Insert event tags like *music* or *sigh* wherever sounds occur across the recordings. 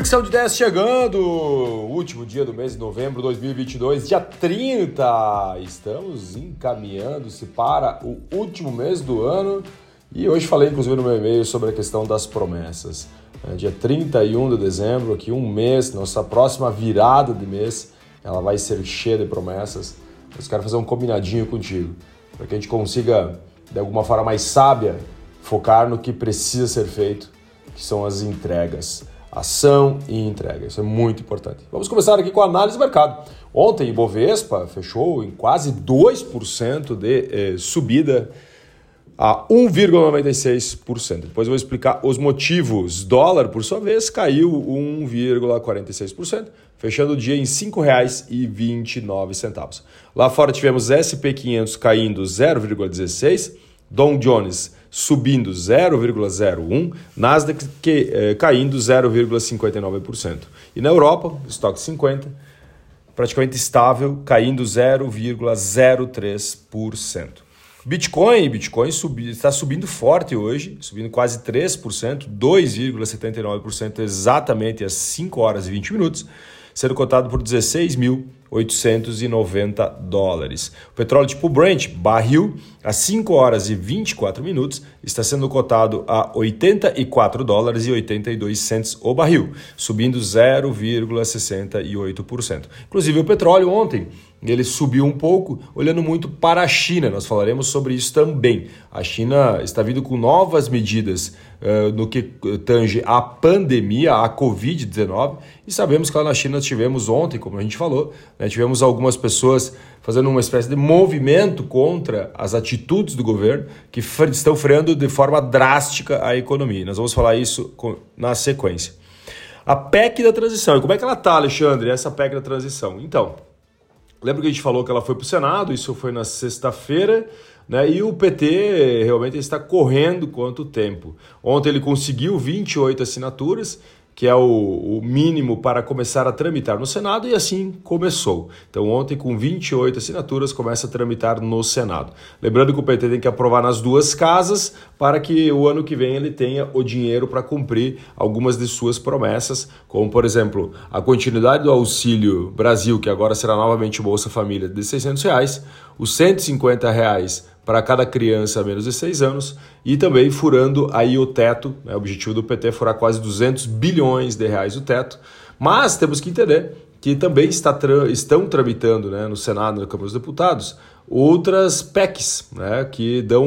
Fricção de 10 chegando, último dia do mês de novembro de 2022, dia 30. Estamos encaminhando-se para o último mês do ano e hoje falei inclusive no meu e-mail sobre a questão das promessas. É, dia 31 de dezembro, aqui um mês, nossa próxima virada de mês, ela vai ser cheia de promessas. Eu quero fazer um combinadinho contigo, para que a gente consiga, de alguma forma mais sábia, focar no que precisa ser feito, que são as entregas ação e entrega. Isso é muito importante. Vamos começar aqui com a análise do mercado. Ontem, Ibovespa fechou em quase 2% de eh, subida a 1,96%. Depois eu vou explicar os motivos. Dólar, por sua vez, caiu 1,46%, fechando o dia em R$ 5,29. Lá fora tivemos SP500 caindo 0,16%, Dow Jones subindo 0,01%, Nasdaq que, eh, caindo 0,59%. E na Europa, estoque 50, praticamente estável, caindo 0,03%. Bitcoin, Bitcoin subi, está subindo forte hoje, subindo quase 3%, 2,79% exatamente às 5 horas e 20 minutos, sendo cotado por 16 mil 890 dólares. O petróleo tipo Brent, barril, às 5 horas e 24 minutos, está sendo cotado a 84 dólares e 82 cents o barril, subindo 0,68%. Inclusive o petróleo ontem ele subiu um pouco, olhando muito para a China. Nós falaremos sobre isso também. A China está vindo com novas medidas uh, no que tange a pandemia, a Covid-19, e sabemos que lá na China tivemos ontem, como a gente falou, né, tivemos algumas pessoas fazendo uma espécie de movimento contra as atitudes do governo que estão freando de forma drástica a economia. Nós vamos falar isso na sequência. A PEC da transição. E como é que ela está, Alexandre, essa PEC da transição? Então, Lembra que a gente falou que ela foi para o Senado, isso foi na sexta-feira, né? E o PT realmente está correndo quanto tempo. Ontem ele conseguiu 28 assinaturas que é o, o, mínimo para começar a tramitar no Senado, e assim começou. Então, ontem, com 28 assinaturas, começa a tramitar no Senado. Lembrando que o PT tem que aprovar nas duas casas para que o ano que vem ele tenha o dinheiro para cumprir algumas de suas promessas, como, por exemplo, a continuidade do Auxílio Brasil, que agora será novamente Bolsa Família, de 600 reais, os 150 reais para cada criança menos de 6 anos e também furando aí o teto. Né? O objetivo do PT é furar quase 200 bilhões de reais o teto. Mas temos que entender que também está estão tramitando né, no Senado e na Câmara dos Deputados outras PECs né, que dão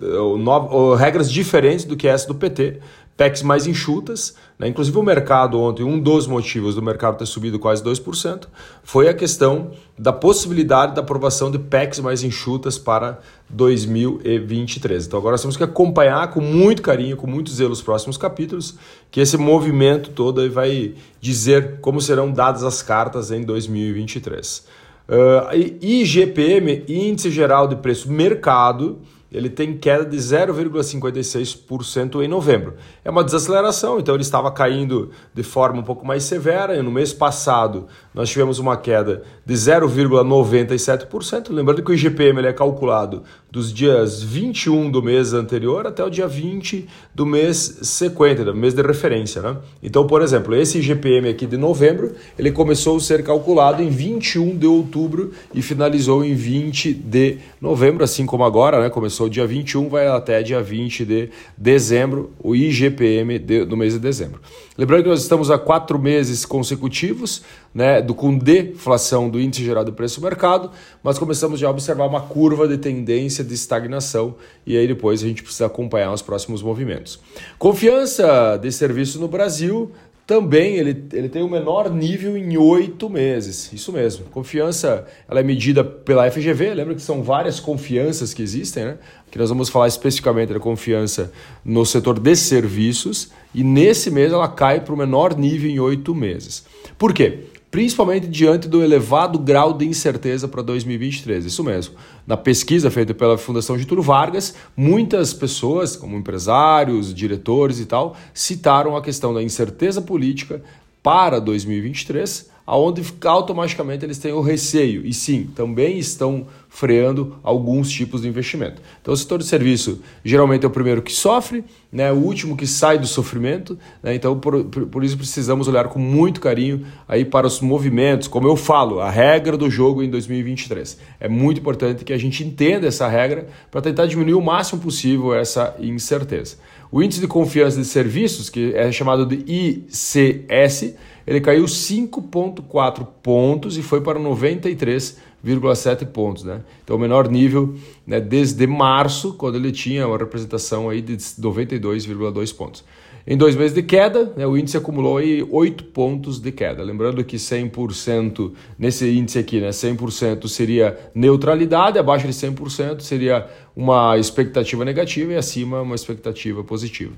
uh, regras diferentes do que essa do PT PECs mais enxutas, né? inclusive o mercado ontem, um dos motivos do mercado ter subido quase 2%, foi a questão da possibilidade da aprovação de PECs mais enxutas para 2023. Então agora nós temos que acompanhar com muito carinho, com muito zelo os próximos capítulos, que esse movimento todo vai dizer como serão dadas as cartas em 2023. Uh, IGPM, Índice Geral de Preço Mercado, ele tem queda de 0,56% em novembro. É uma desaceleração, então ele estava caindo de forma um pouco mais severa. E no mês passado, nós tivemos uma queda de 0,97%. Lembrando que o IGPM ele é calculado dos dias 21 do mês anterior até o dia 20 do mês sequente, do mês de referência. Né? Então, por exemplo, esse IGPM aqui de novembro, ele começou a ser calculado em 21 de outubro e finalizou em 20 de novembro, assim como agora, né? começou dia 21, vai até dia 20 de dezembro, o IGPM de, do mês de dezembro. Lembrando que nós estamos há quatro meses consecutivos né, do, com deflação do índice geral do preço do mercado, mas começamos já a observar uma curva de tendência de estagnação e aí depois a gente precisa acompanhar os próximos movimentos. Confiança de serviço no Brasil também ele, ele tem o menor nível em oito meses. Isso mesmo. Confiança ela é medida pela FGV. Lembra que são várias confianças que existem, né? Que nós vamos falar especificamente da confiança no setor de serviços. E nesse mês ela cai para o menor nível em oito meses. Por quê? Principalmente diante do elevado grau de incerteza para 2023. Isso mesmo. Na pesquisa feita pela Fundação Getúlio Vargas, muitas pessoas, como empresários, diretores e tal, citaram a questão da incerteza política para 2023 aonde automaticamente eles têm o receio. E sim, também estão freando alguns tipos de investimento. Então, o setor de serviço geralmente é o primeiro que sofre, né, o último que sai do sofrimento. Né, então, por, por isso precisamos olhar com muito carinho aí para os movimentos. Como eu falo, a regra do jogo em 2023. É muito importante que a gente entenda essa regra para tentar diminuir o máximo possível essa incerteza. O índice de confiança de serviços, que é chamado de ICS, ele caiu 5,4 pontos e foi para 93,7 pontos. Né? Então, o menor nível né, desde março, quando ele tinha uma representação aí de 92,2 pontos. Em dois meses de queda, né, o índice acumulou aí 8 pontos de queda. Lembrando que 100% nesse índice aqui, né, 100% seria neutralidade, abaixo de 100% seria uma expectativa negativa e acima uma expectativa positiva.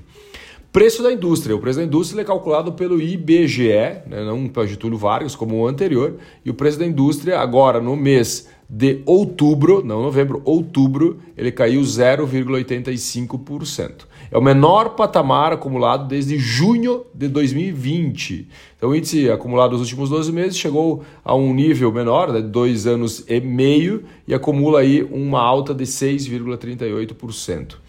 Preço da indústria. O preço da indústria é calculado pelo IBGE, né, não pelo Getúlio Vargas, como o anterior. E o preço da indústria, agora no mês de outubro, não novembro, outubro, ele caiu 0,85%. É o menor patamar acumulado desde junho de 2020. Então, o índice acumulado nos últimos 12 meses chegou a um nível menor, de né, dois anos e meio, e acumula aí uma alta de 6,38%.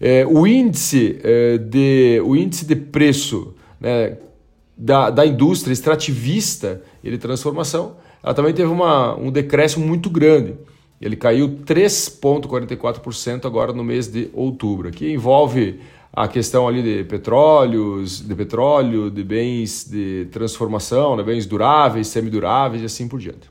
É, o, índice, é, de, o índice de preço né, da, da indústria extrativista e de transformação, ela também teve uma, um decréscimo muito grande. Ele caiu 3,44% agora no mês de outubro, que envolve a questão ali de petróleos, de petróleo, de bens de transformação, né, bens duráveis, semiduráveis e assim por diante.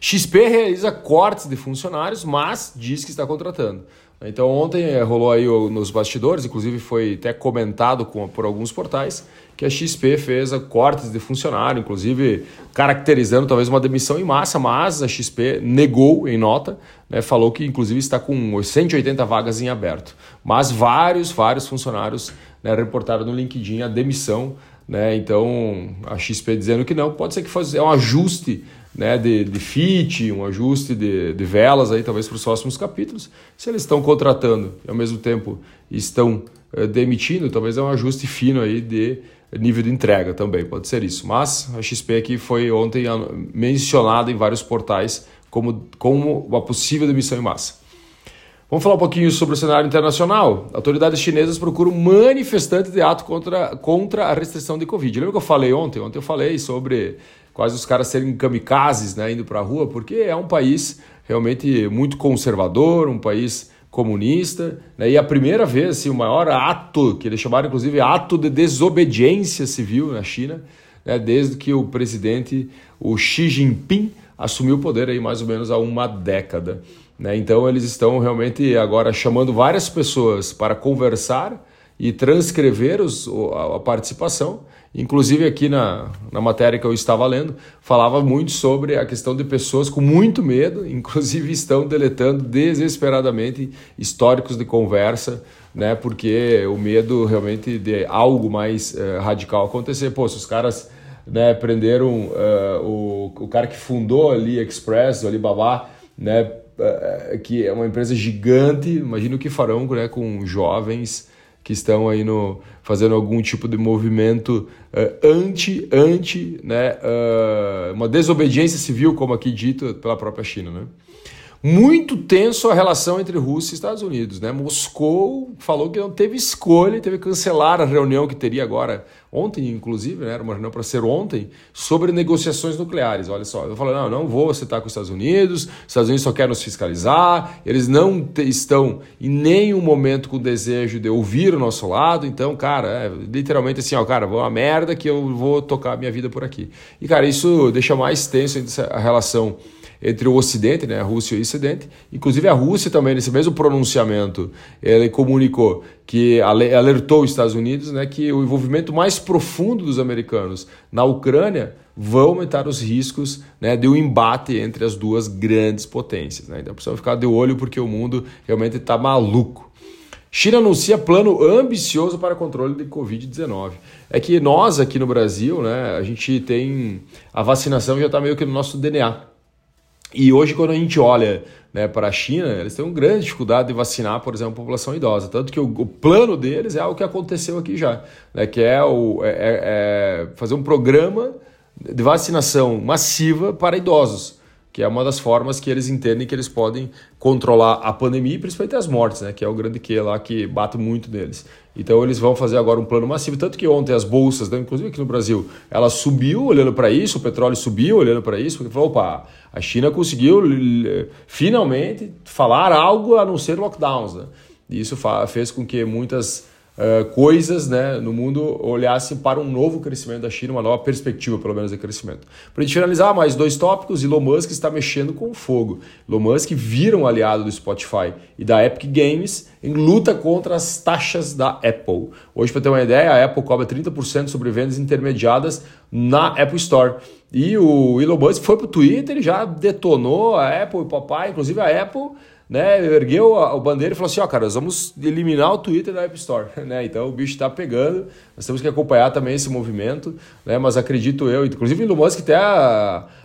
XP realiza cortes de funcionários, mas diz que está contratando. Então ontem eh, rolou aí nos bastidores, inclusive foi até comentado com, por alguns portais, que a XP fez cortes de funcionário, inclusive caracterizando talvez uma demissão em massa, mas a XP negou em nota, né, falou que inclusive está com 180 vagas em aberto. Mas vários, vários funcionários né, reportaram no LinkedIn a demissão, né, então a XP dizendo que não, pode ser que fosse, é um ajuste né, de, de fit, um ajuste de, de velas aí talvez para os próximos capítulos. Se eles estão contratando e ao mesmo tempo estão é, demitindo, talvez é um ajuste fino aí de nível de entrega também, pode ser isso. Mas a XP aqui foi ontem mencionada em vários portais como, como uma possível demissão em massa. Vamos falar um pouquinho sobre o cenário internacional. Autoridades chinesas procuram manifestantes de ato contra, contra a restrição de Covid. Lembra que eu falei ontem? Ontem eu falei sobre quase os caras serem kamikazes né, indo para a rua, porque é um país realmente muito conservador, um país comunista, né, e a primeira vez, assim, o maior ato, que eles chamaram inclusive ato de desobediência civil na China, né, desde que o presidente, o Xi Jinping, assumiu o poder aí mais ou menos há uma década. Né? Então eles estão realmente agora chamando várias pessoas para conversar e transcrever os, a, a participação Inclusive, aqui na, na matéria que eu estava lendo, falava muito sobre a questão de pessoas com muito medo, *laughs* inclusive estão deletando desesperadamente históricos de conversa, né? Porque o medo realmente de algo mais uh, radical acontecer. Pô, se os caras né, prenderam uh, o, o cara que fundou ali Express, o Alibaba, né? Uh, que é uma empresa gigante, imagina o que farão né, com jovens que estão aí no, fazendo algum tipo de movimento uh, anti, anti né, uh, uma desobediência civil, como aqui dito pela própria China. Né? Muito tenso a relação entre Rússia e Estados Unidos. Né? Moscou falou que não teve escolha, teve que cancelar a reunião que teria agora, ontem, inclusive, né? era uma reunião para ser ontem, sobre negociações nucleares. Olha só, eu falei, não, não vou citar com os Estados Unidos, os Estados Unidos só querem nos fiscalizar, eles não estão em nenhum momento com o desejo de ouvir o nosso lado, então, cara, é, literalmente assim, ó, cara, vou uma merda que eu vou tocar a minha vida por aqui. E, cara, isso deixa mais tenso a relação entre o Ocidente, né, a Rússia e o Ocidente. Inclusive a Rússia também, nesse mesmo pronunciamento, ele comunicou que alertou os Estados Unidos né, que o envolvimento mais profundo dos americanos na Ucrânia vão aumentar os riscos né, de um embate entre as duas grandes potências. Né? Então precisamos ficar de olho porque o mundo realmente está maluco. China anuncia plano ambicioso para controle de Covid-19. É que nós aqui no Brasil, né, a gente tem a vacinação já está meio que no nosso DNA. E hoje, quando a gente olha né, para a China, eles têm uma grande dificuldade de vacinar, por exemplo, a população idosa. Tanto que o, o plano deles é algo que aconteceu aqui já, né, que é, o, é, é, é fazer um programa de vacinação massiva para idosos que é uma das formas que eles entendem que eles podem controlar a pandemia e principalmente as mortes, né, que é o grande que lá que bate muito neles. Então eles vão fazer agora um plano massivo, tanto que ontem as bolsas, né, inclusive aqui no Brasil, ela subiu olhando para isso, o petróleo subiu olhando para isso, porque falou, opa, a China conseguiu finalmente falar algo a não ser lockdowns, né? E isso fez com que muitas uh, coisas né, no mundo olhassem para um novo crescimento da China, uma nova perspectiva, pelo menos, de crescimento. Para a gente finalizar, mais dois tópicos: Elon Musk está mexendo com fogo. Elon Musk vira um aliado do Spotify e da Epic Games em luta contra as taxas da Apple. Hoje, para ter uma ideia, a Apple cobra 30% sobre vendas intermediadas na Apple Store. E o Elon Musk foi para o Twitter e já detonou a Apple e o papai, inclusive a Apple né, ergueu o bandeira e falou assim, ó, cara, nós vamos eliminar o Twitter da App Store, *laughs* né? Então o bicho está pegando, nós temos que acompanhar também esse movimento, né? Mas acredito eu, inclusive Elon Musk até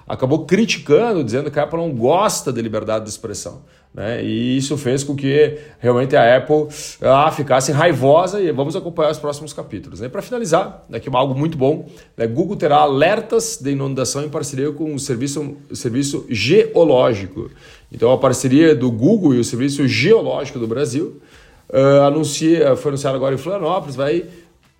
acabou criticando, dizendo que a Apple não gosta de liberdade de expressão. Né? E isso fez com que realmente a Apple ah, ficasse raivosa e vamos acompanhar os próximos capítulos. Né? Para finalizar, aqui algo muito bom, né? Google terá alertas de inundação em parceria com o serviço, o serviço geológico. Então a parceria do Google e o Serviço Geológico do Brasil uh, anuncia, foi anunciado agora em Florianópolis, vai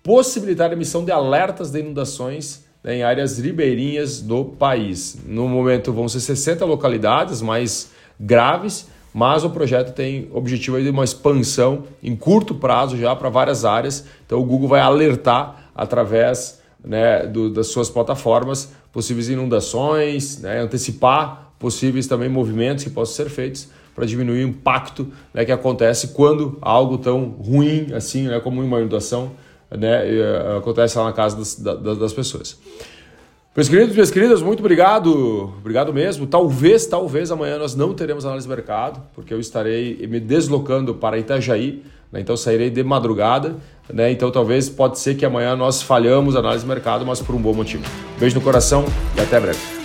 possibilitar a emissão de alertas de inundações em áreas ribeirinhas do país. No momento vão ser 60 localidades mais graves, mas o projeto tem objetivo de uma expansão em curto prazo já para várias áreas. Então o Google vai alertar através né, do, das suas plataformas possíveis inundações, né, antecipar possíveis também movimentos que possam ser feitos para diminuir o impacto né, que acontece quando algo tão ruim assim, né, como uma inundação, né, eh, acontece lá na casa das, das, das pessoas. Meus queridos, minhas queridas, muito obrigado, obrigado mesmo. Talvez, talvez amanhã nós não teremos análise de mercado, porque eu estarei me deslocando para Itajaí, né? então sairei de madrugada, né? então talvez pode ser que amanhã nós falhamos análise de mercado, mas por um bom motivo. Beijo no coração e até breve.